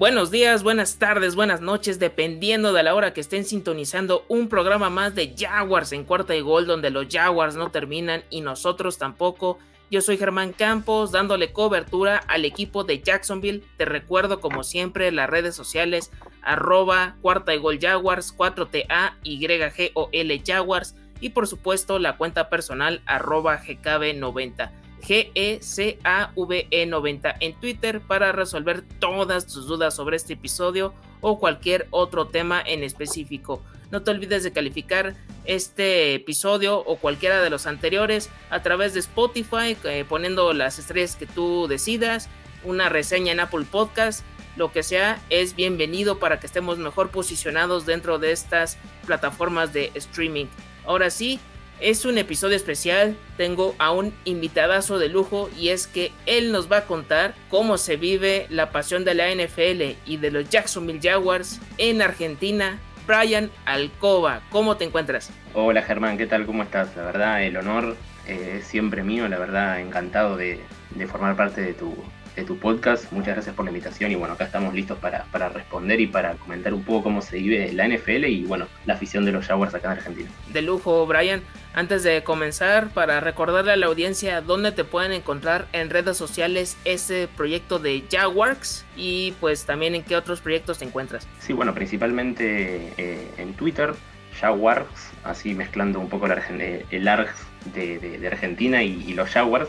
Buenos días, buenas tardes, buenas noches, dependiendo de la hora que estén sintonizando un programa más de Jaguars en cuarta y gol, donde los Jaguars no terminan y nosotros tampoco. Yo soy Germán Campos, dándole cobertura al equipo de Jacksonville. Te recuerdo, como siempre, las redes sociales, arroba cuarta y gol Jaguars, 4TA, YGOL Jaguars, y por supuesto la cuenta personal, arroba GKB90. GECAVE90 en Twitter para resolver todas tus dudas sobre este episodio o cualquier otro tema en específico. No te olvides de calificar este episodio o cualquiera de los anteriores a través de Spotify, eh, poniendo las estrellas que tú decidas, una reseña en Apple Podcast, lo que sea, es bienvenido para que estemos mejor posicionados dentro de estas plataformas de streaming. Ahora sí, es un episodio especial, tengo a un invitadazo de lujo y es que él nos va a contar cómo se vive la pasión de la NFL y de los Jacksonville Jaguars en Argentina. Brian Alcoba, ¿cómo te encuentras? Hola Germán, ¿qué tal? ¿Cómo estás? La verdad, el honor eh, es siempre mío, la verdad, encantado de, de formar parte de tu, de tu podcast. Muchas gracias por la invitación y bueno, acá estamos listos para, para, responder y para comentar un poco cómo se vive la NFL y bueno, la afición de los Jaguars acá en Argentina. De lujo, Brian. Antes de comenzar, para recordarle a la audiencia dónde te pueden encontrar en redes sociales ese proyecto de Jaguars y pues también en qué otros proyectos te encuentras. Sí, bueno, principalmente eh, en Twitter, Jaguars, así mezclando un poco el, el ARG de, de, de Argentina y, y los Jaguars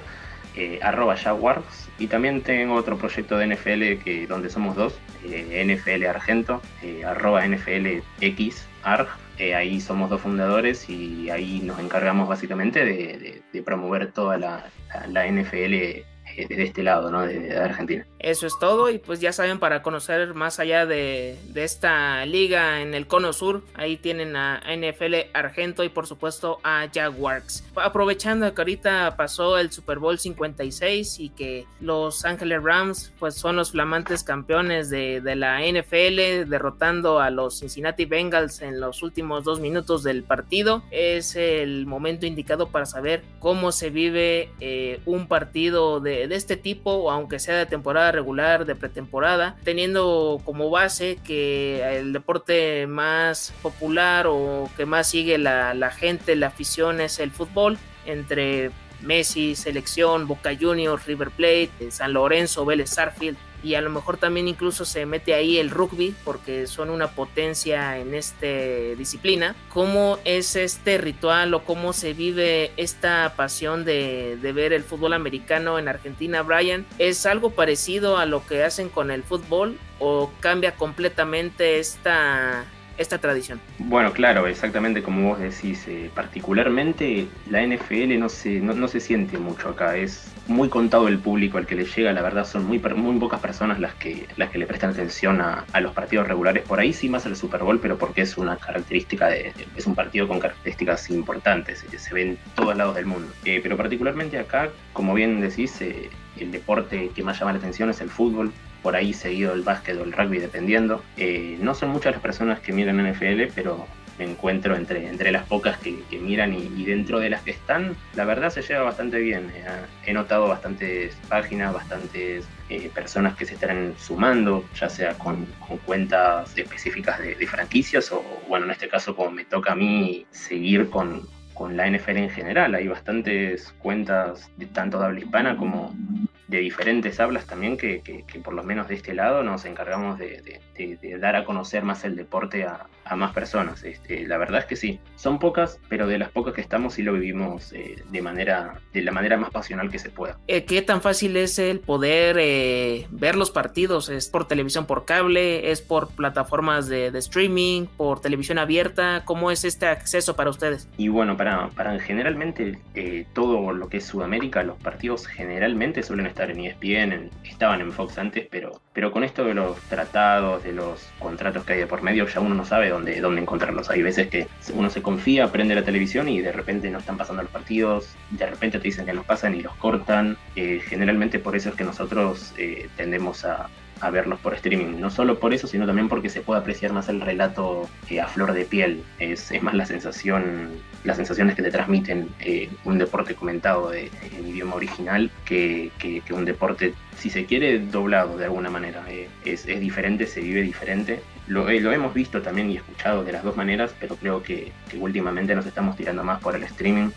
eh, arroba Jaguars. Y también tengo otro proyecto de NFL que, donde somos dos, eh, NFL Argento, eh, arroba NFL X ARG. Eh, ahí somos dos fundadores y ahí nos encargamos básicamente de, promover toda la NFL de este lado, ¿no? De, Argentina. Eso es todo y pues ya saben para conocer más allá de, de, esta liga en el cono sur, ahí tienen a NFL Argento y por supuesto a Jaguars. Aprovechando que ahorita pasó el Super Bowl 56 y que los Ángeles Rams pues son los flamantes campeones de, de la NFL derrotando a los Cincinnati Bengals en los últimos dos minutos del partido, es el momento indicado para saber cómo se vive eh, un partido de de, este tipo, aunque sea de temporada regular, de pretemporada, teniendo como base que el deporte más popular o que más sigue la, la gente, la afición es el fútbol, entre Messi, selección, Boca Juniors, River Plate, San Lorenzo, Vélez Sarfield, y a lo mejor también incluso se mete ahí el rugby porque son una potencia en esta disciplina. ¿Cómo es este ritual o cómo se vive esta pasión de, de, ver el fútbol americano en Argentina, Brian? ¿Es algo parecido a lo que hacen con el fútbol o cambia completamente esta, esta tradición. Bueno, claro, exactamente como vos decís, eh, particularmente la NFL no se, no, no, se siente mucho acá, es muy contado el público al que le llega, la verdad son muy, muy pocas personas las que, las que le prestan atención a, a los partidos regulares, por ahí sí más al Super Bowl, pero porque es una característica, de, es un partido con características importantes, que se ven en todos lados del mundo. Eh, pero particularmente acá, como bien decís, eh, el deporte que más llama la atención es el fútbol, por ahí seguido el básquet o el rugby dependiendo. Eh, no son muchas las personas que miran NFL, pero me encuentro entre, entre las pocas que, miran y, dentro de las que están, la verdad se lleva bastante bien. Eh, he notado bastantes páginas, bastantes eh, personas que se están sumando, ya sea con, cuentas específicas de, de, franquicias o, bueno, en este caso como me toca a mí seguir con, con la NFL en general. Hay bastantes cuentas de tanto de habla hispana como de diferentes hablas también que, que, que, por lo menos de este lado nos encargamos de, de, de, de dar a conocer más el deporte a, a más personas. Este, la verdad es que sí, son pocas, pero de las pocas que estamos sí lo vivimos eh, de manera, de la manera más pasional que se pueda. Eh, ¿Qué tan fácil es el poder eh, ver los partidos? ¿Es por televisión por cable? ¿Es por plataformas de, streaming? ¿Por televisión abierta? ¿Cómo es este acceso para ustedes? Y bueno, para, para generalmente eh, todo lo que es Sudamérica, los partidos generalmente suelen estar en ESPN, estaban en Fox antes, pero, pero con esto de los tratados, de los contratos que hay de por medio, ya uno no sabe dónde, dónde encontrarlos. Hay veces que uno se confía, prende la televisión y de repente no están pasando los partidos, de repente te dicen que los pasan y los cortan. Eh, generalmente por eso es que nosotros eh, tendemos a, a verlos por streaming. No solo por eso, sino también porque se puede apreciar más el relato eh, a flor de piel. Es, es, más la sensación, las sensaciones que te transmiten eh, un deporte comentado en idioma original que, que, un deporte, si se quiere, doblado de alguna manera. Eh, es, es, diferente, se vive diferente. Lo, lo, hemos visto también y escuchado de las dos maneras, pero creo que, que últimamente nos estamos tirando más por el streaming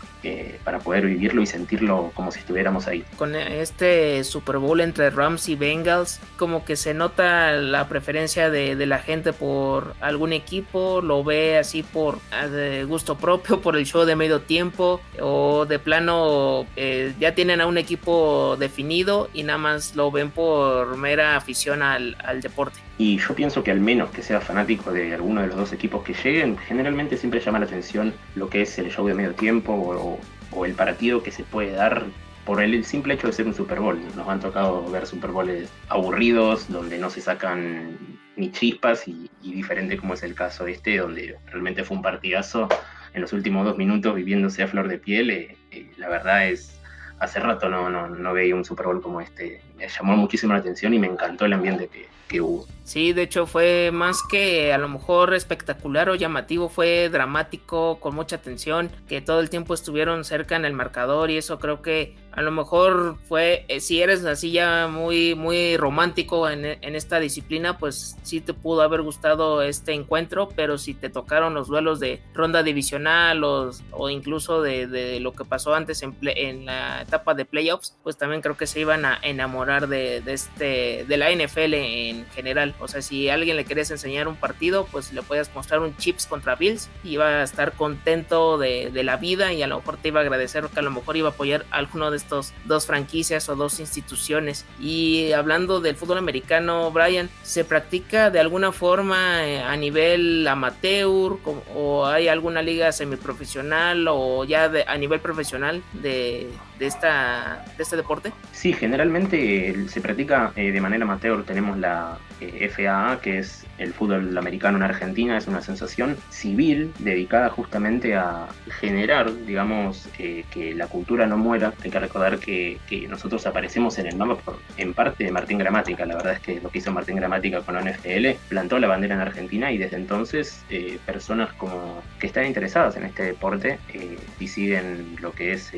para poder vivirlo y sentirlo como si estuviéramos ahí. Con este Super Bowl entre Rams y Bengals, como que se nota la preferencia de, la gente por algún equipo, lo ve así por ah, gusto propio, por el show de medio tiempo, o de plano eh, ya tienen a un equipo definido y nada más lo ven por mera afición al, deporte. Y yo pienso que al menos que sea fanático de alguno de los dos equipos que lleguen, generalmente siempre llama la atención lo que es el show de medio tiempo o, el partido que se puede dar por el simple hecho de ser un Super Bowl. Nos han tocado ver Super Bowls aburridos, donde no se sacan ni chispas, y, diferente como es el caso este, donde realmente fue un partidazo en los últimos dos minutos viviéndose a flor de piel. Eh, eh, la verdad es, hace rato no, no, no veía un Super Bowl como este. Me llamó muchísimo la atención y me encantó el ambiente que, que hubo. Sí, de hecho fue más que a lo mejor espectacular o llamativo, fue dramático, con mucha tensión, que todo el tiempo estuvieron cerca en el marcador y eso creo que a lo mejor fue, eh, si eres así ya muy, muy romántico en, esta disciplina, pues sí te pudo haber gustado este encuentro, pero si te tocaron los duelos de ronda divisional o, o incluso de, lo que pasó antes en, en la etapa de playoffs, pues también creo que se iban a enamorar de, de este, de la NFL en general. O sea, si a alguien le querías enseñar un partido, pues le puedes mostrar un Chips contra Bills y iba a estar contento de, la vida y a lo mejor te iba a agradecer que a lo mejor iba a apoyar alguno de estos dos franquicias o dos instituciones. Y hablando del fútbol americano, Brian, ¿se practica de alguna forma eh, a nivel amateur o hay alguna liga semiprofesional o ya a nivel profesional de, de, esta, de este deporte? Sí, generalmente se practica eh, de manera amateur. Tenemos la eh, FAA, que es el fútbol americano en Argentina, es una sensación civil dedicada justamente a generar, digamos, eh, que la cultura no muera. Hay que recordar que, nosotros aparecemos en el mapa por, en parte de Martín Gramática. La verdad es que lo que hizo Martín Gramática con la NFL plantó la bandera en Argentina y desde entonces personas como que están interesadas en este deporte y siguen lo que es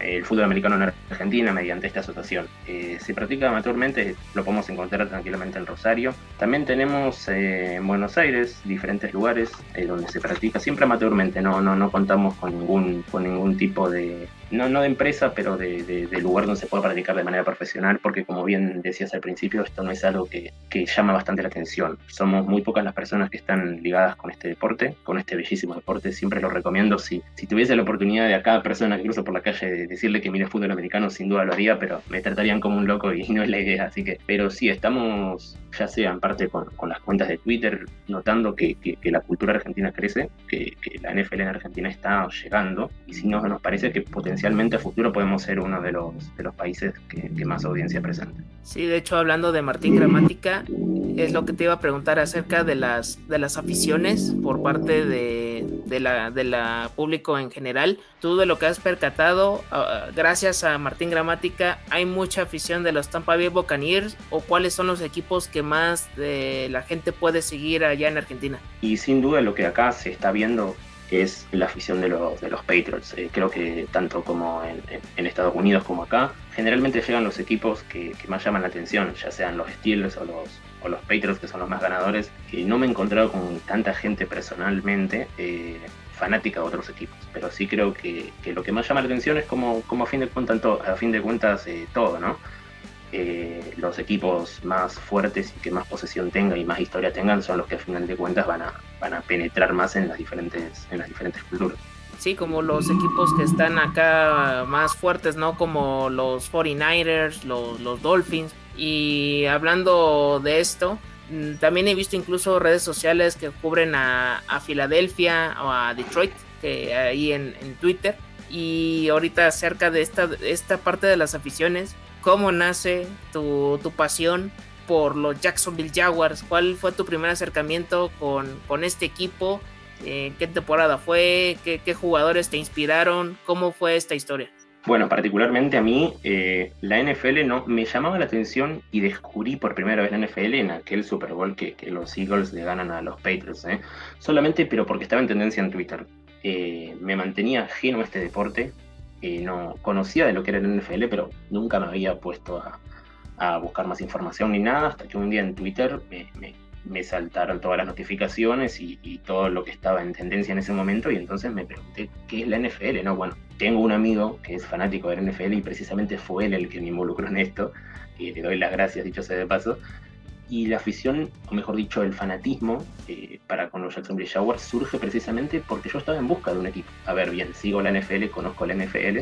el fútbol americano en Argentina mediante esta asociación. Eh, se practica amateurmente, lo podemos encontrar tranquilamente en Rosario. También tenemos eh, en Buenos Aires diferentes lugares eh, donde se practica siempre amateurmente, no, no, no contamos con ningún, con ningún tipo de, no, no de empresa, pero de, lugar donde se pueda practicar de manera profesional, porque como bien decías al principio, esto no es algo que, llama bastante la atención. Somos muy pocas las personas que están ligadas con este deporte, con este bellísimo deporte, siempre lo recomiendo. Si, si tuviese la oportunidad de a cada persona que cruzo por la calle decirle que mire fútbol americano, sin duda lo haría, pero me tratarían como un loco y no es la idea. Así que, pero sí, estamos ya sea en parte con, las cuentas de Twitter, notando que, la cultura argentina crece, que, la NFL en Argentina está llegando, y si no, nos parece que potencialmente a futuro podemos ser uno de los, de los países que, más audiencia presenta. Sí, de hecho, hablando de Martín Gramática, es lo que te iba a preguntar acerca de las, de las aficiones por parte de, de, la, de la público en general. Tú de lo que has percatado, ah, gracias a Martín Gramática, ¿hay mucha afición de los Tampa Bay Buccaneers o cuáles son los equipos que más la gente puede seguir allá en Argentina? Y sin duda lo que acá se está viendo es la afición de los, de los Patriots. Eh, creo que tanto como en, Estados Unidos como acá, generalmente llegan los equipos que, más llaman la atención, ya sean los Steelers o los, o los Patriots, que son los más ganadores. Y no me he encontrado con tanta gente personalmente eh, fanática de otros equipos, pero sí creo que, lo que más llama la atención es como, como a fin de cuentas, a fin de cuentas eh, todo, ¿no? Eh, los equipos más fuertes y que más posesión tengan y más historia tengan son los que a final de cuentas van a, van a penetrar más en las diferentes, en las diferentes culturas. Sí, como los equipos que están acá más fuertes, ¿no? Como los 49ers, los, los Dolphins. Y hablando de esto, mm, también he visto incluso redes sociales que cubren a, a Filadelfia o a Detroit, que ahí en, en, Twitter. Y ahorita acerca de esta, esta parte de las aficiones, ¿cómo nace tu, tu pasión por los Jacksonville Jaguars? ¿Cuál fue tu primer acercamiento con, con este equipo? Eh, ¿Qué temporada fue? ¿Qué, ¿Qué, jugadores te inspiraron? ¿Cómo fue esta historia? Bueno, particularmente a mí, eh, la NFL no me llamaba la atención y descubrí por primera vez la NFL en aquel Super Bowl que, los Eagles le ganan a los Patriots. ¿eh? Solamente, pero porque estaba en tendencia en Twitter. Eh, me mantenía ajeno a este deporte. no conocía de lo que era la NFL, pero nunca me había puesto a, buscar más información ni nada, hasta que un día en Twitter me me saltaron todas las notificaciones y, todo lo que estaba en tendencia en ese momento y entonces me pregunté qué es la NFL, ¿no? Bueno, tengo un amigo que es fanático de la NFL y precisamente fue él el que me involucró en esto y le doy las gracias, dicho sea de paso. Y la afición, o mejor dicho, el fanatismo eh, para con los Jacksonville Jaguars surge precisamente porque yo estaba en busca de un equipo. A ver, bien, sigo la NFL, conozco la NFL,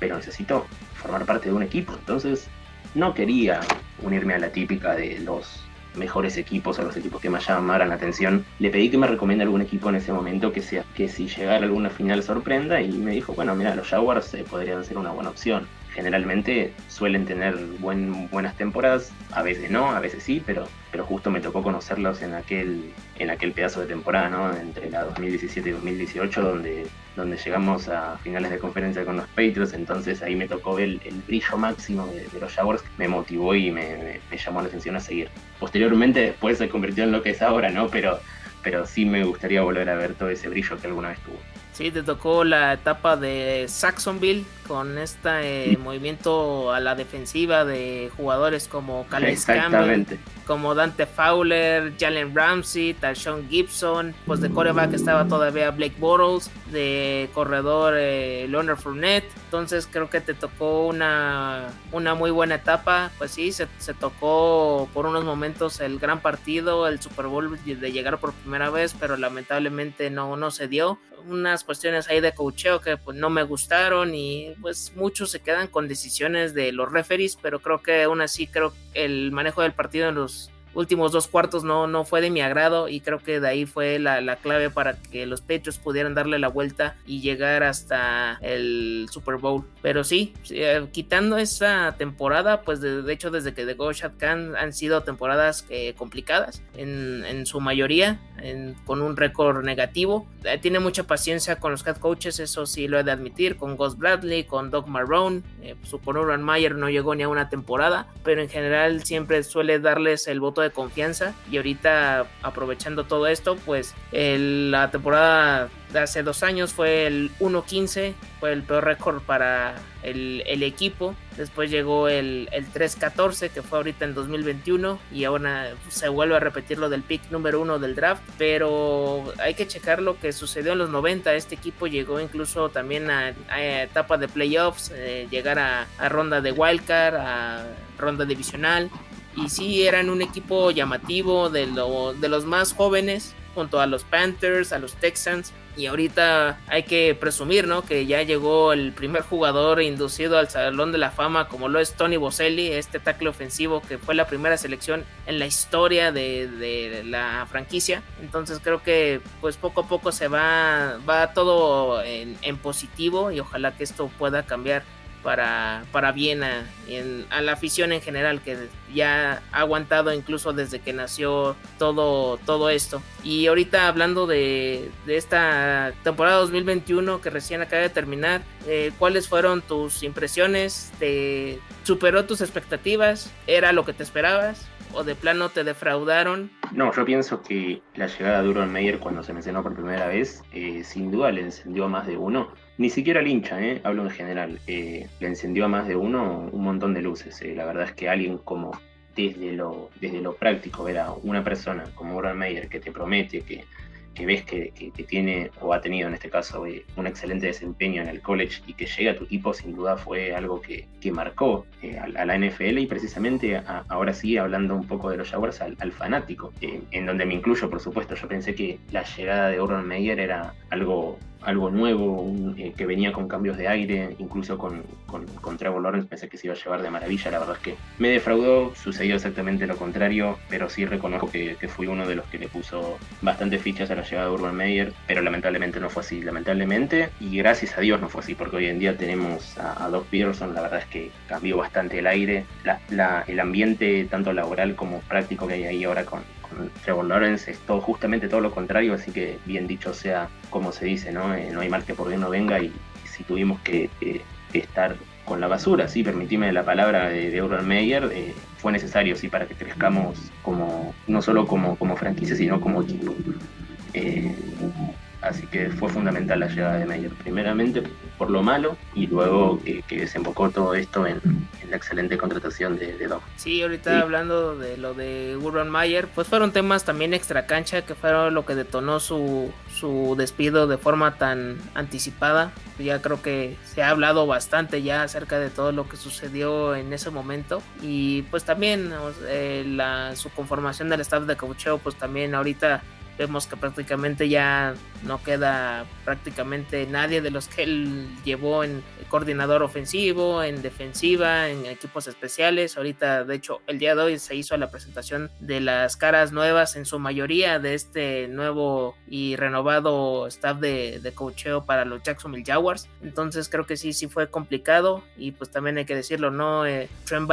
pero necesito formar parte de un equipo. Entonces, no quería unirme a la típica de los mejores equipos o los equipos que más llamaran la atención. Le pedí que me recomiende algún equipo en ese momento que sea que si llegara alguna final sorprenda y me dijo, bueno, mira, los Jaguars eh, podrían ser una buena opción generalmente suelen tener buen, buenas temporadas, a veces no, a veces sí, pero, pero justo me tocó conocerlos en aquel, en aquel pedazo de temporada, ¿no? entre la 2017 y 2018, donde, donde llegamos a finales de conferencia con los Patriots, entonces ahí me tocó ver el, brillo máximo de, los Jaguars, me motivó y me, me, llamó la atención a seguir. Posteriormente después se convirtió en lo que es ahora, ¿no? Pero, pero sí me gustaría volver a ver todo ese brillo que alguna vez tuvo. Sí, te tocó la etapa de Saxonville con este movimiento a la defensiva de jugadores como Calais Campbell, como Dante Fowler, Jalen Ramsey, Tashon Gibson, pues de coreback estaba todavía Blake Bortles, de corredor eh, Leonard Fournette, entonces creo que te tocó una, una muy buena etapa, pues sí, se, se tocó por unos momentos el gran partido, el Super Bowl de llegar por primera vez, pero lamentablemente no, no se dio, unas cuestiones ahí de cocheo que pues no me gustaron y pues muchos se quedan con decisiones de los referees, pero creo que aún así creo el manejo del partido en los últimos dos cuartos no, no fue de mi agrado y creo que de ahí fue la, clave para que los Patriots pudieran darle la vuelta y llegar hasta el Super Bowl. Pero sí, eh, quitando esa temporada, pues de, hecho desde que The Go Khan han sido temporadas eh, complicadas en, su mayoría, con un récord negativo. Eh, tiene mucha paciencia con los head coaches, eso sí lo he de admitir, con Gus Bradley, con Doug Marrone, su con Urban Mayer no llegó ni a una temporada, pero en general siempre suele darles el voto de confianza y ahorita aprovechando todo esto, pues la temporada de hace dos años fue el 1-15, fue el peor récord para el, equipo. Después llegó el, el 3-14, que fue ahorita en 2021, y ahora se vuelve a repetir lo del pick número uno del draft. Pero hay que checar lo que sucedió en los 90. Este equipo llegó incluso también a, etapa de playoffs, eh, llegar a, a ronda de wildcard, a ronda divisional y sí eran un equipo llamativo de, de los más jóvenes junto a los Panthers, a los Texans y ahorita hay que presumir, ¿no? Que ya llegó el primer jugador inducido al Salón de la Fama, como lo es Tony Boselli, este tackle ofensivo que fue la primera selección en la historia de, la franquicia. Entonces creo que pues poco a poco se va, va todo en positivo y ojalá que esto pueda cambiar para, para bien a, la afición en general que ya ha aguantado incluso desde que nació todo, todo esto. Y ahorita hablando de, esta temporada 2021 que recién acaba de terminar, eh, ¿cuáles fueron tus impresiones? ¿Te superó tus expectativas? ¿Era lo que te esperabas? o de plano te defraudaron? No, yo pienso que la llegada de Urban Meyer cuando se mencionó por primera vez, eh, sin duda le encendió a más de uno ni siquiera el hincha, ¿eh? hablo en general. Eh, le encendió a más de uno un montón de luces. Eh. La verdad es que alguien como desde lo, desde lo práctico, ver a una persona como Urban Meyer que te promete que que ves que, tiene o ha tenido en este caso un excelente desempeño en el college y que llega a tu equipo, sin duda fue algo que, marcó eh, a, la NFL y precisamente ahora sí, hablando un poco de los Jaguars, al, fanático, eh, en donde me incluyo, por supuesto. Yo pensé que la llegada de Urban Meyer era algo algo nuevo, que venía con cambios de aire, incluso con, con, Trevor Lawrence pensé que se iba a llevar de maravilla, la verdad es que me defraudó, sucedió exactamente lo contrario, pero sí reconozco que, que fui uno de los que le puso bastante fichas a la llegada de Urban Meyer, pero lamentablemente no fue así, lamentablemente, y gracias a Dios no fue así, porque hoy en día tenemos a, Doc Peterson, la verdad es que cambió bastante el aire, la, el ambiente tanto laboral como práctico que hay ahí ahora con, con Trevor Lawrence es todo, justamente todo lo contrario, así que bien dicho sea como se dice, ¿no? Eh, no hay mal que por bien no venga y, si tuvimos que, estar con la basura, sí, permitime la palabra de, de Urban Meyer, eh, fue necesario, sí, para que crezcamos como, no solo como, como franquicia, sino como equipo. Eh, Así que fue fundamental la llegada de Meyer. Primeramente por lo malo y luego que, desembocó todo esto en, la excelente contratación de, de Dom. Sí, ahorita hablando de lo de Urban Meyer, pues fueron temas también extra cancha que fueron lo que detonó su, su despido de forma tan anticipada. Ya creo que se ha hablado bastante ya acerca de todo lo que sucedió en ese momento. Y pues también eh, la, su conformación del staff de coacheo, pues también ahorita vemos que prácticamente ya no queda prácticamente nadie de los que él llevó en coordinador ofensivo, en defensiva, en equipos especiales. Ahorita, de hecho, el día de hoy se hizo la presentación de las caras nuevas en su mayoría de este nuevo y renovado staff de, de coacheo para los Jacksonville Jaguars. Entonces creo que sí, sí fue complicado y pues también hay que decirlo, ¿no? Eh, Trent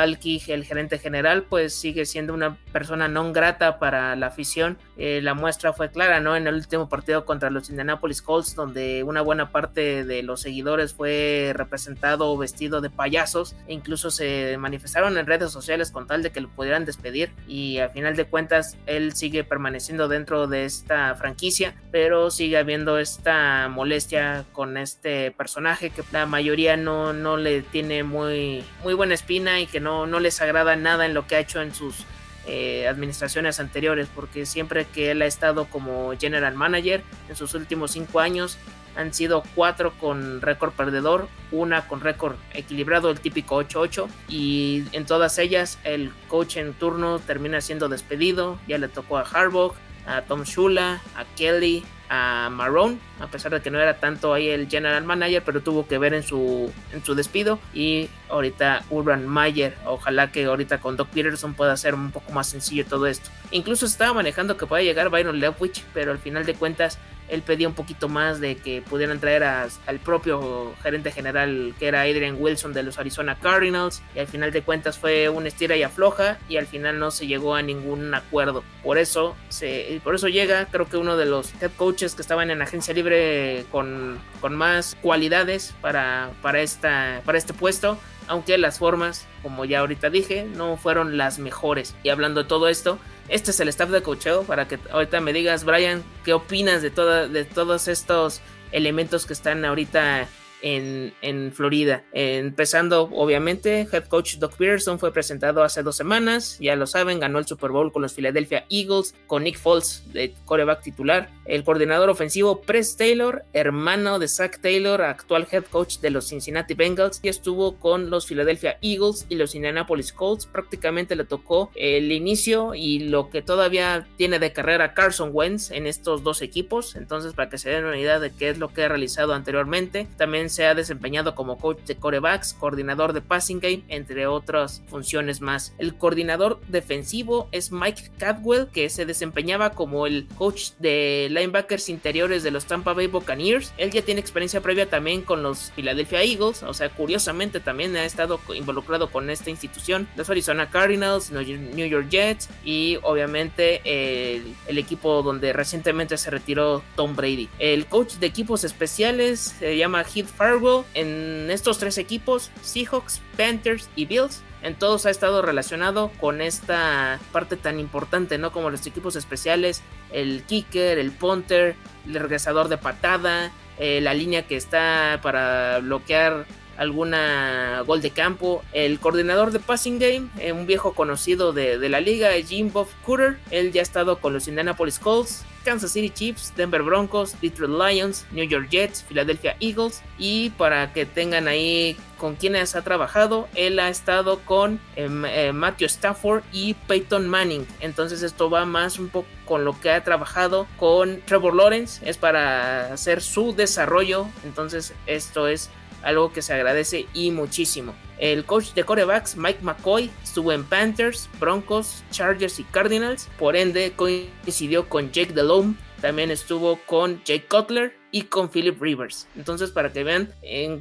el gerente general, pues sigue siendo una persona no grata para la afición. Eh, la muestra fue clara, ¿no? En el último partido contra los Indianapolis Colts, donde una buena parte de los seguidores fue representado vestido de payasos e incluso se manifestaron en redes sociales con tal de que lo pudieran despedir y al final de cuentas él sigue permaneciendo dentro de esta franquicia, pero sigue habiendo esta molestia con este personaje que la mayoría no, no le tiene muy, muy buena espina y que no, no les agrada nada en lo que ha hecho en sus eh, administraciones anteriores, porque siempre que él ha estado como general manager en sus últimos cinco años han sido cuatro con récord perdedor, una con récord equilibrado, el típico 8-8, y en todas ellas el coach en turno termina siendo despedido, ya le tocó a Harbaugh, a Tom Shula, a Kelly, a Marrone, a pesar de que no era tanto ahí el general manager, pero tuvo que ver en su, en su despido. Y ahorita Urban Mayer, ojalá que ahorita con Doc Peterson pueda ser un poco más sencillo todo esto. Incluso estaba manejando que pueda llegar Byron Leftwich, pero al final de cuentas él pedía un poquito más de que pudieran traer al propio gerente general que era Adrian Wilson de los Arizona Cardinals y al final de cuentas fue una estira y afloja y al final no se llegó a ningún acuerdo. Por eso, se, por eso llega creo que uno de los head coaches que estaban en agencia libre con, con más cualidades para, para, esta, para este puesto aunque las formas, como ya ahorita dije, no fueron las mejores. Y hablando de todo esto, este es el staff de cocheo para que ahorita me digas, Brian, ¿qué opinas de, de todos estos elementos que están ahorita en, Florida. Empezando, obviamente, head coach Doc Peterson fue presentado hace dos semanas, ya lo saben, ganó el Super Bowl con los Philadelphia Eagles, con Nick Foles de coreback titular. El coordinador ofensivo Press Taylor, hermano de Zach Taylor, actual head coach de los Cincinnati Bengals, y estuvo con los Philadelphia Eagles y los Indianapolis Colts. Prácticamente le tocó el inicio y lo que todavía tiene de carrera Carson Wentz en estos dos equipos. Entonces, para que se den una idea de qué es lo que ha realizado anteriormente, también se ha desempeñado como coach de corebacks, coordinador de passing game, entre otras funciones más. El coordinador defensivo es Mike Cadwell, que se desempeñaba como el coach de linebackers interiores de los Tampa Bay Buccaneers. Él ya tiene experiencia previa también con los Philadelphia Eagles, o sea, curiosamente también ha estado involucrado con esta institución, los Arizona Cardinals, New York Jets y obviamente el, el equipo donde recientemente se retiró Tom Brady. El coach de equipos especiales se llama Heath Farwell en estos tres equipos, Seahawks, Panthers y Bills. En todos ha estado relacionado con esta parte tan importante, ¿no? Como los equipos especiales, el kicker, el punter, el regresador de patada, eh, la línea que está para bloquear alguna gol de campo. El coordinador de passing game, eh, un viejo conocido de, la liga, Jim Bob Cooter. Él ya ha estado con los Indianapolis Colts, Kansas City Chiefs, Denver Broncos, Detroit Lions, New York Jets, Philadelphia Eagles. Y para que tengan ahí con quienes ha trabajado, él ha estado con em, eh, Matthew Stafford y Peyton Manning. Entonces esto va más un poco con lo que ha trabajado con Trevor Lawrence. Es para hacer su desarrollo. Entonces esto es algo que se agradece y muchísimo. El coach de corebacks, Mike McCoy, estuvo en Panthers, Broncos, Chargers y Cardinals, por ende coincidió con Jake Delhomme, también estuvo con Jake Cutler y con Philip Rivers. Entonces, para que vean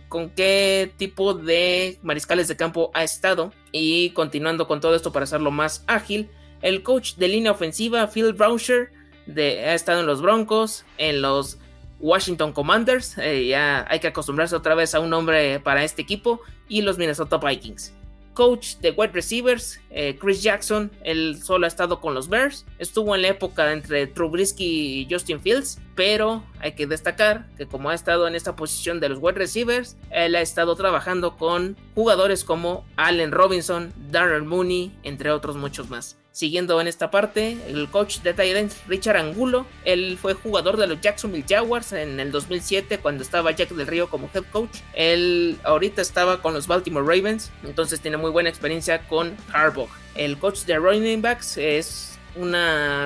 con qué tipo de mariscales de campo ha estado. Y continuando con todo esto para hacerlo más ágil, el coach de línea ofensiva, Phil de, ha estado en los Broncos, en los Washington Commanders, eh, ya hay que acostumbrarse otra vez a un nombre para este equipo, y los Minnesota Vikings coach de wide receivers, eh, Chris Jackson, él solo ha estado con los Bears, estuvo en la época entre Trubisky y Justin Fields, pero hay que destacar que como ha estado en esta posición de los wide receivers, él ha estado trabajando con jugadores como Allen Robinson, Darrell Mooney, entre otros muchos más. Siguiendo en esta parte, el coach de Titans, Richard Angulo, él fue jugador de los Jacksonville Jaguars en el 2007 cuando estaba Jack del Río como head coach. Él ahorita estaba con los Baltimore Ravens, entonces tiene muy buena experiencia con Harbaugh. El coach de running backs es un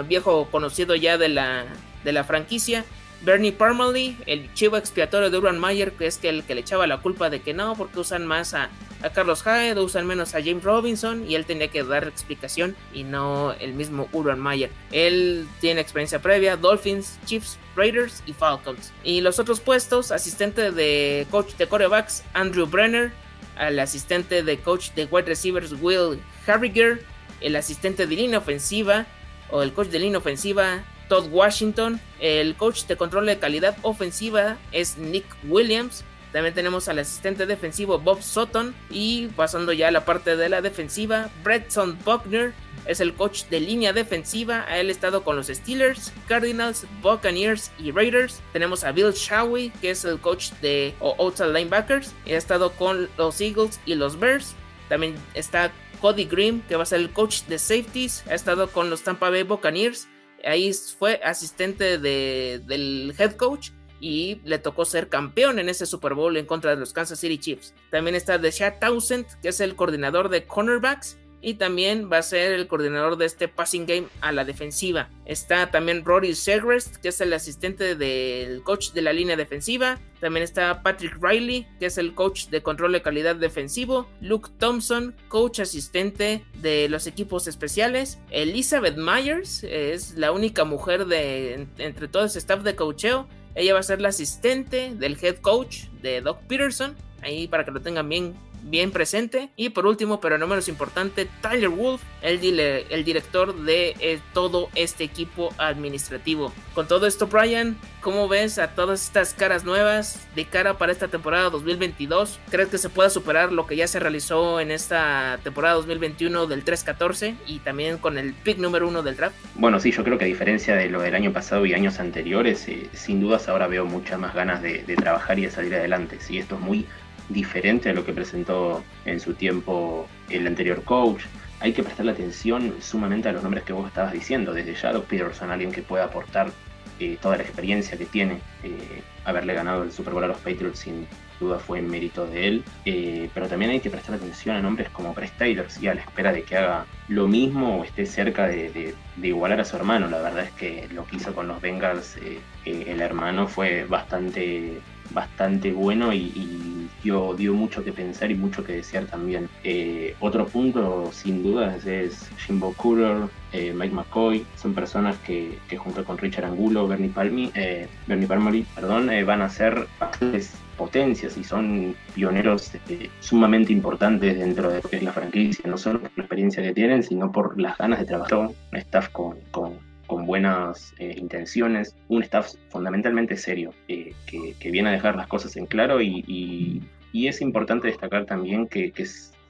viejo conocido ya de la, de la franquicia Bernie Parmalee, el chivo expiatorio de Urban Meyer, que es el que le echaba la culpa de que no, porque usan más a, Carlos Hyde, usan menos a James Robinson, y él tenía que dar explicación y no el mismo Urban Meyer. Él tiene experiencia previa, Dolphins, Chiefs, Raiders y Falcons. Y los otros puestos, asistente de coach de corebacks, Andrew Brenner, al asistente de coach de wide receivers, Will Harriger, el asistente de línea ofensiva, o el coach de línea ofensiva, Todd Washington. El coach de control de calidad ofensiva es Nick Williams. También tenemos al asistente defensivo Bob Sutton. Y pasando ya a la parte de la defensiva, Bretson Buckner es el coach de línea defensiva. Ha estado con los Steelers, Cardinals, Buccaneers y Raiders. Tenemos a Bill Shawi, que es el coach de outside linebackers. Y ha estado con los Eagles y los Bears. También está Cody Green, que va a ser el coach de safeties. Ha estado con los Tampa Bay Buccaneers ahí fue asistente del head coach y le tocó ser campeón en ese Super Bowl en contra de los Kansas City Chiefs. También está Deshaun Townsend, que es el coordinador de cornerbacks y también va a ser el coordinador de este passing game a la defensiva. Está también Rory Segrest, que es el asistente del coach de la línea defensiva. También está Patrick Riley, que es el coach de control de calidad defensivo. Luke Thompson, coach asistente de los equipos especiales. Elizabeth Myers es la única mujer de entre todo ese staff de coacheo. Ella va a ser la asistente del head coach de Doc Peterson. Ahí para que lo tengan bien bien presente. Y por último, pero no menos importante, Tyler Wolf, el, el director de eh, todo este equipo administrativo. Con todo esto, Brian, ¿cómo ves a todas estas caras nuevas de cara para esta temporada 2022? ¿Crees que se pueda superar lo que ya se realizó en esta temporada 2021 del 3-14 y también con el pick número uno del draft? Bueno, sí, yo creo que a diferencia de lo del año pasado y años anteriores, eh, sin dudas ahora veo muchas más ganas de, de trabajar y de salir adelante. Sí, esto es muy diferente a lo que presentó en su tiempo el anterior coach. Hay que prestarle atención sumamente a los nombres que vos estabas diciendo, desde Shadow Peterson, alguien que pueda aportar eh, toda la experiencia que tiene, eh, haberle ganado el Super Bowl a los Patriots sin duda fue en mérito de él, eh, pero también hay que prestar atención a nombres como Chris Taylor, y a la espera de que haga lo mismo o esté cerca de, igualar a su hermano. La verdad es que lo que hizo con los Bengals, el hermano, fue bastante, bastante bueno y dio, mucho que pensar y mucho que desear también. Eh, otro punto, sin dudas, es Jimbo Cooler, eh, Mike McCoy, son personas que, junto con Richard Angulo, Bernie Palmi, eh, Bernie Palmoli, perdón, van a ser potencias y son pioneros sumamente importantes dentro de lo que es la franquicia, no solo por la experiencia que tienen, sino por las ganas de trabajar, un staff con buenas eh, intenciones, un staff fundamentalmente serio, eh, que, viene a dejar las cosas en claro y, es importante destacar también que,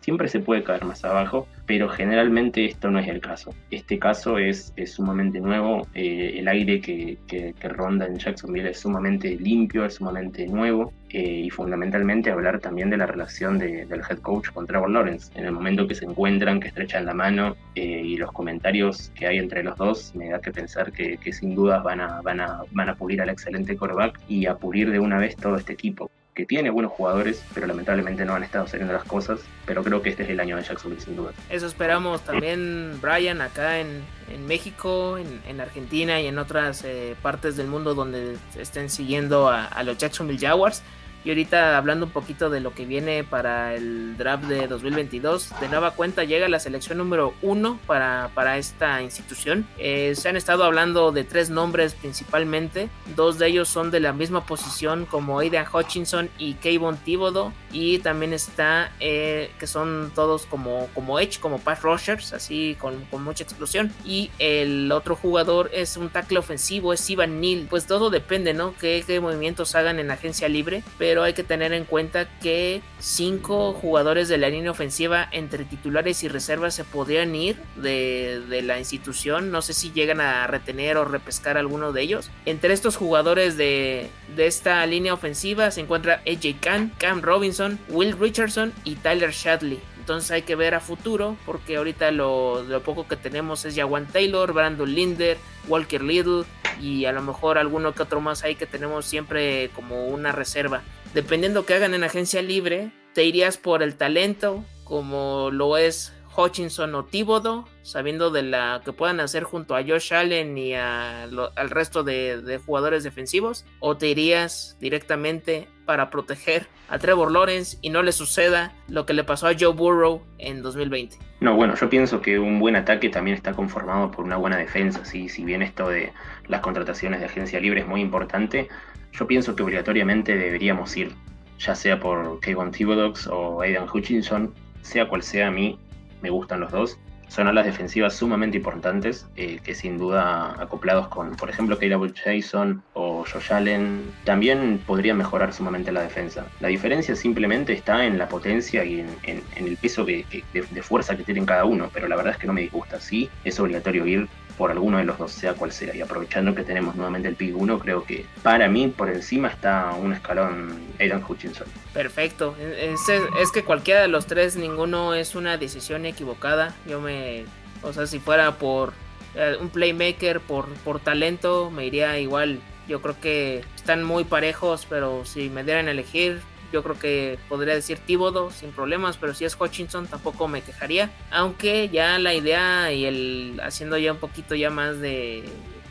siempre se puede caer más abajo, pero generalmente esto no es el caso. Este caso es, sumamente nuevo, eh, el aire que, ronda en Jacksonville es sumamente limpio, es sumamente nuevo eh, y fundamentalmente hablar también de la relación del head coach con Trevor Lawrence. En el momento que se encuentran, que estrechan la mano eh, y los comentarios que hay entre los dos, me da que pensar que, sin dudas van a, van, a, van a pulir al excelente quarterback y a pulir de una vez todo este equipo que tiene buenos jugadores, pero lamentablemente no han estado saliendo las cosas. Pero creo que este es el año de Jacksonville, sin duda. Eso esperamos también, Brian, acá en, México, en, Argentina y en otras eh, partes del mundo donde estén siguiendo a, los Jacksonville Jaguars. Y ahorita hablando un poquito de lo que viene para el draft de 2022, de nueva cuenta llega la selección número uno para, para esta institución. Eh, se han estado hablando de tres nombres principalmente, dos de ellos son de la misma posición como Aidan Hutchinson y Kayvon Thibodeau y también está eh, que son todos como, como Edge, como pass rushers, así con, con mucha explosión. Y el otro jugador es un tackle ofensivo, es Ivan Neal. Pues todo depende, ¿no? Qué, qué movimientos hagan en agencia libre, pero hay que tener en cuenta que cinco jugadores de la línea ofensiva entre titulares y reservas se podrían ir de, la institución. No sé si llegan a retener o repescar alguno de ellos. Entre estos jugadores de, esta línea ofensiva se encuentra AJ Khan, Cam Robinson, Will Richardson y Tyler Shadley. Entonces hay que ver a futuro, porque ahorita lo, lo poco que tenemos es Jawan Taylor, Brandon Linder, Walker Little y a lo mejor alguno que otro más ahí que tenemos siempre como una reserva. Dependiendo que hagan en agencia libre, te irías por el talento, como lo es Hutchinson o Thibodeau, sabiendo de la que puedan hacer junto a Josh Allen y al resto de, de, jugadores defensivos, o te irías directamente para proteger a Trevor Lawrence y no le suceda lo que le pasó a Joe Burrow en 2020. No, bueno, yo pienso que un buen ataque también está conformado por una buena defensa, ¿sí? si bien esto de las contrataciones de agencia libre es muy importante, yo pienso que obligatoriamente deberíamos ir, ya sea por Kayvon Thibodeau o Aidan Hutchinson, sea cual sea a mí, me gustan los dos. Son alas defensivas sumamente importantes, eh, que sin duda acoplados con, por ejemplo, Caleb Jason o Josh Allen, también podrían mejorar sumamente la defensa. La diferencia simplemente está en la potencia y en, el peso que, que, de, de, fuerza que tienen cada uno, pero la verdad es que no me disgusta. Sí, es obligatorio ir por alguno de los dos, sea cual sea. Y aprovechando que tenemos nuevamente el pick 1, creo que para mí por encima está un escalón Aidan Hutchinson. Perfecto. Es, es, que cualquiera de los tres, ninguno es una decisión equivocada. Yo me. O sea, si fuera por eh, un playmaker, por, por talento, me iría igual. Yo creo que están muy parejos, pero si me dieran a elegir, yo creo que podría decir Tíbodo sin problemas, pero si es Hutchinson tampoco me quejaría. Aunque ya la idea y el haciendo ya un poquito ya más de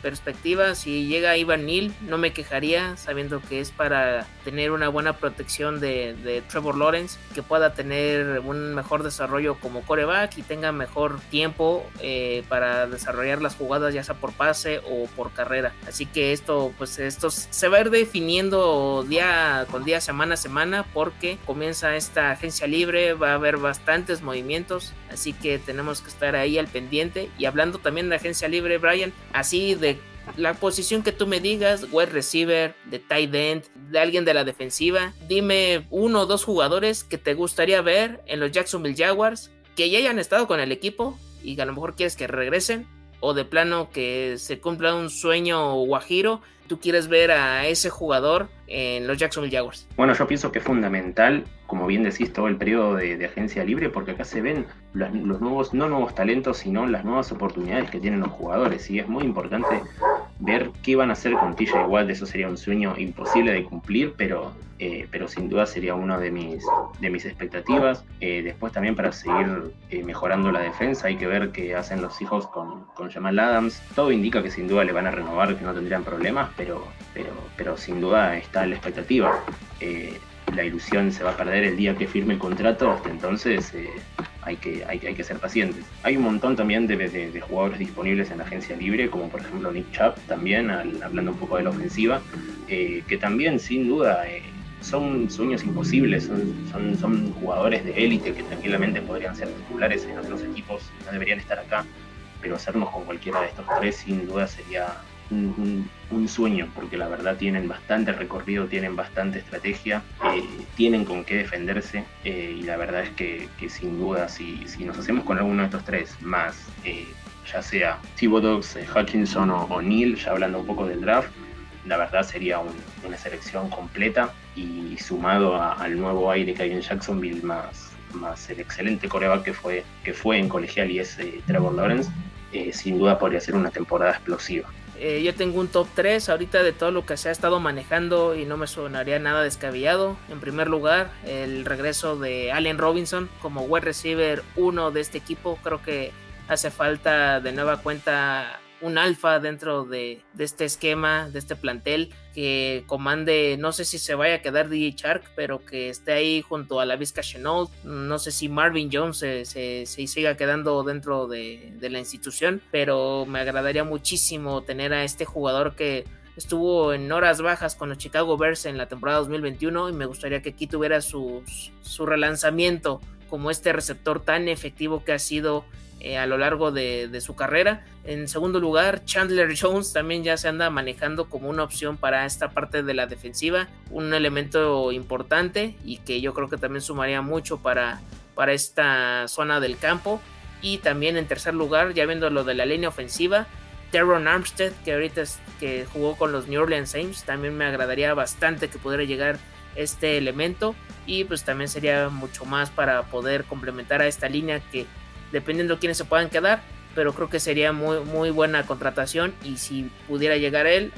perspectiva, si llega Ivan Neal, no me quejaría, sabiendo que es para tener una buena protección de, Trevor Lawrence, que pueda tener un mejor desarrollo como coreback y tenga mejor tiempo eh, para desarrollar las jugadas, ya sea por pase o por carrera. Así que esto, pues esto se va a ir definiendo día con día, semana a semana, porque comienza esta agencia libre, va a haber bastantes movimientos, así que tenemos que estar ahí al pendiente. Y hablando también de agencia libre, Brian, así de la posición que tú me digas, wide receiver, de tight end, de alguien de la defensiva, dime uno o dos jugadores que te gustaría ver en los Jacksonville Jaguars, que ya hayan estado con el equipo y que a lo mejor quieres que regresen, o de plano que se cumpla un sueño guajiro, tú quieres ver a ese jugador en los Jacksonville Jaguars. Bueno, yo pienso que es fundamental, como bien decís, todo el periodo de, agencia libre, porque acá se ven los, nuevos, no nuevos talentos, sino las nuevas oportunidades que tienen los jugadores. Y es muy importante ver qué van a hacer con TJ Watt. Eso sería un sueño imposible de cumplir, pero, eh, pero sin duda sería uno de mis, de mis expectativas. Eh, después también para seguir eh, mejorando la defensa, hay que ver qué hacen los hijos con, con Jamal Adams. Todo indica que sin duda le van a renovar, que no tendrían problemas, pero, pero, pero sin duda está la expectativa. La ilusión se va a perder el día que firme el contrato, hasta entonces hay, que, hay, hay, que ser pacientes. Hay un montón también de, jugadores disponibles en la agencia libre, como por ejemplo Nick Chubb, también, hablando un poco de la ofensiva, eh, que también sin duda eh, son sueños imposibles, son, son, son jugadores de élite que tranquilamente podrían ser titulares en otros equipos, no deberían estar acá, pero hacernos con cualquiera de estos tres sin duda sería un, sueño, porque la verdad tienen bastante recorrido, tienen bastante estrategia, eh, tienen con qué defenderse eh, y la verdad es que, sin duda si, si, nos hacemos con alguno de estos tres más, eh, ya sea Thibodeau, Hutchinson o, Neil, ya hablando un poco del draft, la verdad sería un, una selección completa y sumado al nuevo aire que hay en Jacksonville más, más el excelente coreback que fue, que fue en colegial y es Trevor Lawrence, sin duda podría ser una temporada explosiva. Eh, yo tengo un top 3 ahorita de todo lo que se ha estado manejando y no me sonaría nada descabellado. En primer lugar, el regreso de Allen Robinson como wide receiver 1 de este equipo. Creo que hace falta de nueva cuenta un alfa dentro de, de, este esquema, de este plantel. Que comande, no sé si se vaya a quedar DJ Shark, pero que esté ahí junto a la Vizca Chenault. No sé si Marvin Jones se, se, siga quedando dentro de, de la institución, pero me agradaría muchísimo tener a este jugador que estuvo en horas bajas con los Chicago Bears en la temporada 2021 y me gustaría que aquí tuviera su, su relanzamiento como este receptor tan efectivo que ha sido eh, a lo largo de, su carrera. En segundo lugar, Chandler Jones también ya se anda manejando como una opción para esta parte de la defensiva, un elemento importante y que yo creo que también sumaría mucho para, para esta zona del campo. Y también en tercer lugar, ya viendo lo de la línea ofensiva, Teron Armstead, que ahorita es, que jugó con los New Orleans Saints, también me agradaría bastante que pudiera llegar este elemento y pues también sería mucho más para poder complementar a esta línea que dependiendo de quiénes se puedan quedar, pero creo que sería muy, muy buena contratación y si pudiera llegar él,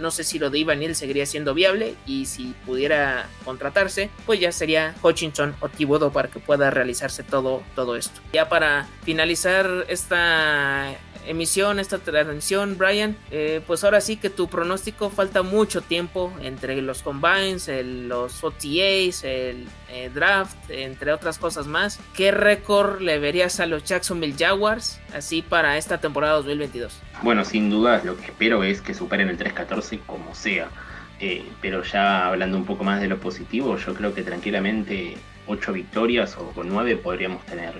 no sé si lo de Ivanil seguiría siendo viable y si pudiera contratarse, pues ya sería Hutchinson o Thibodeau para que pueda realizarse todo, todo esto. Ya para finalizar esta emisión, esta transmisión, Brian, eh, pues ahora sí que tu pronóstico falta mucho tiempo entre los combines, los OTAs, el eh, draft, entre otras cosas más. ¿Qué récord le verías a los Jacksonville Jaguars así para esta temporada 2022? Bueno, sin duda lo que espero es que superen el 3-14 como sea. Eh, pero ya hablando un poco más de lo positivo, yo creo que tranquilamente 8 victorias o 9 podríamos tener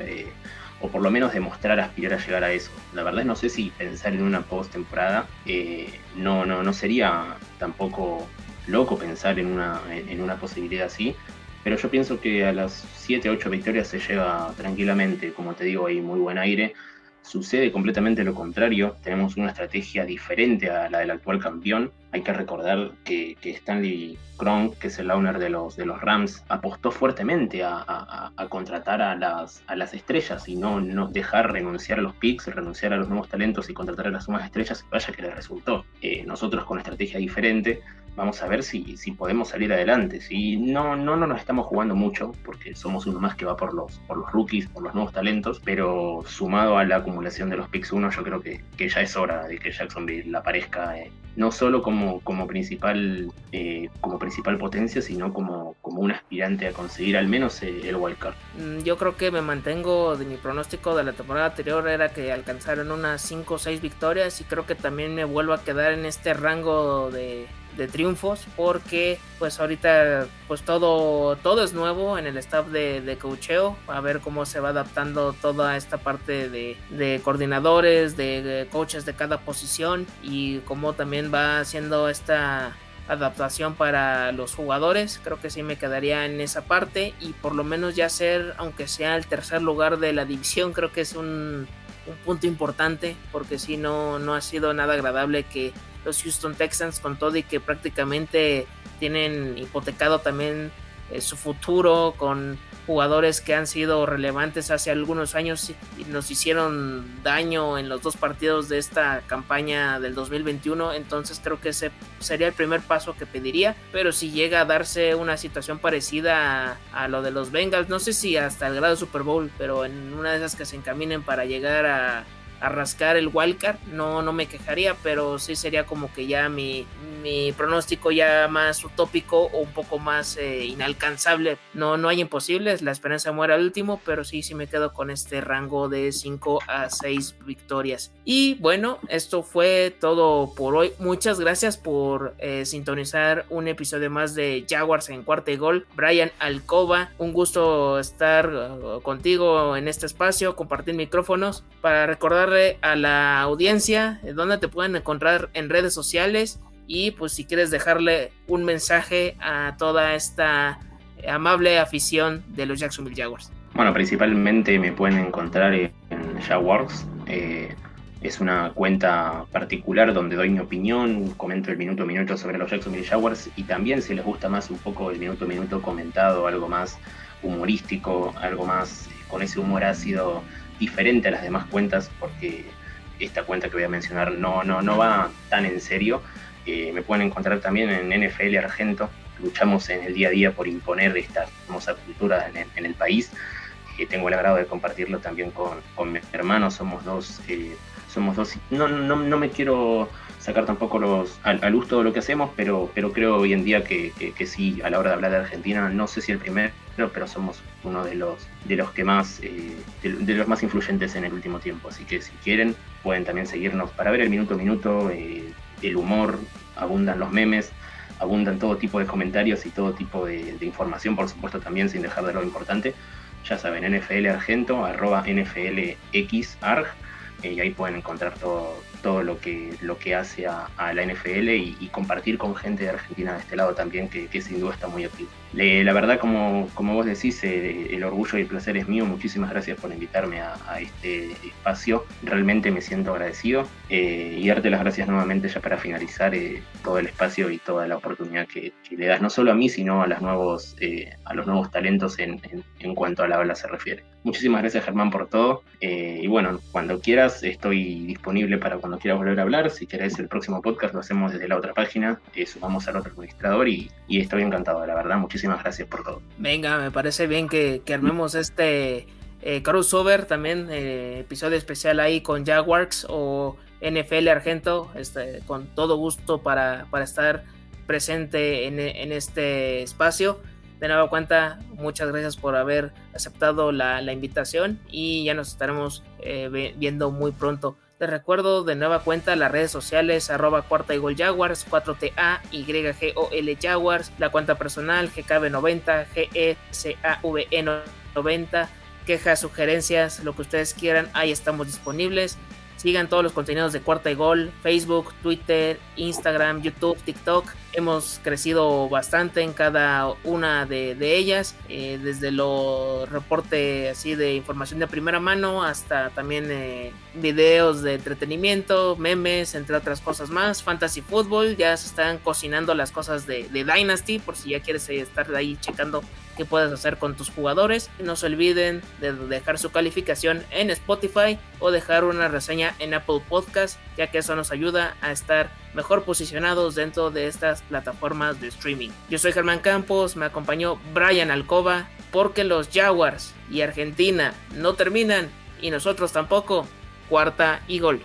o por lo menos demostrar aspirar a llegar a eso. La verdad no sé si pensar en una post-temporada eh, no, no, no sería tampoco loco pensar en una, en una posibilidad así, pero yo pienso que a las 7, 8 victorias se llega tranquilamente, como te digo, hay muy buen aire. Sucede completamente lo contrario, tenemos una estrategia diferente a la del actual campeón. Hay que recordar que, Stanley Kronk, que es el owner de los, de los Rams, apostó fuertemente a, contratar a las, a las estrellas y no, no dejar renunciar a los picks, renunciar a los nuevos talentos y contratar a las nuevas estrellas, vaya que le resultó. Eh, nosotros con estrategia diferente vamos a ver si, si podemos salir adelante. Si no, no, no nos estamos jugando mucho, porque somos uno más que va por los, por los rookies, por los nuevos talentos, pero sumado a la acumulación de los picks 1, yo creo que, que, ya es hora de que Jacksonville aparezca eh, no solo como, como, principal, eh, como principal potencia, sino como, como un aspirante a conseguir al menos eh, el wildcard. Mm, yo creo que me mantengo de mi pronóstico de la temporada anterior, era que alcanzaron unas 5 o 6 victorias y creo que también me vuelvo a quedar en este rango de de triunfos porque pues ahorita pues todo todo es nuevo en el staff de, de coacheo a ver cómo se va adaptando toda esta parte de, de coordinadores de, coaches de cada posición y cómo también va haciendo esta adaptación para los jugadores. Creo que sí me quedaría en esa parte y por lo menos ya ser aunque sea el tercer lugar de la división creo que es un, un punto importante porque si no no ha sido nada agradable que los Houston Texans con todo y que prácticamente tienen hipotecado también eh, su futuro con jugadores que han sido relevantes hace algunos años y nos hicieron daño en los dos partidos de esta campaña del 2021 entonces creo que ese sería el primer paso que pediría. Pero si llega a darse una situación parecida a, a lo de los Bengals no sé si hasta el grado Super Bowl pero en una de esas que se encaminen para llegar a a rascar el wildcard, no, no me quejaría, pero sí sería como que ya mi, mi pronóstico ya más utópico o un poco más eh, inalcanzable. No, no hay imposibles, la esperanza muere al último, pero sí, sí me quedo con este rango de 5 a 6 victorias. Y bueno, esto fue todo por hoy. Muchas gracias por eh, sintonizar un episodio más de Jaguars en cuarta y gol. Brian Alcoba, un gusto estar uh, contigo en este espacio, compartir micrófonos para recordar a la audiencia eh, dónde te pueden encontrar en redes sociales y pues si quieres dejarle un mensaje a toda esta amable afición de los Jacksonville Jaguars. Bueno, principalmente me pueden encontrar en Jaguars. Eh, es una cuenta particular donde doy mi opinión, comento el minuto a minuto sobre los Jacksonville Jaguars y también si les gusta más un poco el minuto a minuto comentado, algo más humorístico, algo más con ese humor ácido diferente a las demás cuentas porque esta cuenta que voy a mencionar no, no, no va tan en serio. Eh, me pueden encontrar también en NFL Argento. Luchamos en el día a día por imponer esta hermosa cultura en el, país. Eh, tengo el agrado de compartirlo también con, con mi hermano. Somos dos, eh, somos dos. No, no, no me quiero sacar tampoco los, al, luz todo lo que hacemos, pero, pero creo hoy en día que, que, sí, a la hora de hablar de Argentina, no sé si el primero, pero somos uno de los, de los que más, eh, de, los más influyentes en el último tiempo. Así que si quieren, pueden también seguirnos para ver el minuto a minuto, eh, el humor, abundan los memes, abundan todo tipo de comentarios y todo tipo de, de información, por supuesto, también sin dejar de lo importante ya saben, NFL Argento, arroba NFLXARG, y ahí pueden encontrar todo, todo lo que, lo que hace a, la NFL y, compartir con gente de Argentina de este lado también, que, que sin duda está muy activo. la verdad, como, como vos decís, eh, el orgullo y el placer es mío. Muchísimas gracias por invitarme a, este espacio. Realmente me siento agradecido eh, y darte las gracias nuevamente ya para finalizar eh, todo el espacio y toda la oportunidad que, le das no solo a mí, sino a, los nuevos, a los nuevos talentos en, en, cuanto a la habla se refiere. Muchísimas gracias Germán por todo y bueno, cuando quieras estoy disponible para cuando quieras volver a hablar. Si querés el próximo podcast lo hacemos desde la otra página, eh, sumamos al otro administrador y, estoy encantado, la verdad. Muchísimas gracias por todo. Venga, me parece bien que, armemos este eh, crossover también, eh, episodio especial ahí con Jaguars o NFL Argento, este, con todo gusto para, para estar presente en, este espacio. De nueva cuenta, muchas gracias por haber aceptado la, invitación y ya nos estaremos viendo muy pronto. Te recuerdo de nueva cuenta las redes sociales arroba cuarta y gol Jaguars, 4TA, YGOL Jaguars, la cuenta personal GKB90, GESAVE90, quejas, sugerencias, lo que ustedes quieran, ahí estamos disponibles. Sigan todos los contenidos de Cuarta y Gol, Facebook, Twitter, Instagram, YouTube, TikTok. Hemos crecido bastante en cada una de, ellas, eh, desde los reportes así de información de primera mano hasta también eh, videos de entretenimiento, memes, entre otras cosas más. Fantasy Football, ya se están cocinando las cosas de, de Dynasty, por si ya quieres estar ahí checando qué puedes hacer con tus jugadores. No se olviden de dejar su calificación en Spotify o dejar una reseña en Apple Podcast, ya que eso nos ayuda a estar mejor posicionados dentro de estas plataformas de streaming. Yo soy Germán Campos, me acompañó Brian Alcoba, porque los Jaguars y Argentina no terminan y nosotros tampoco. Cuarta y gol.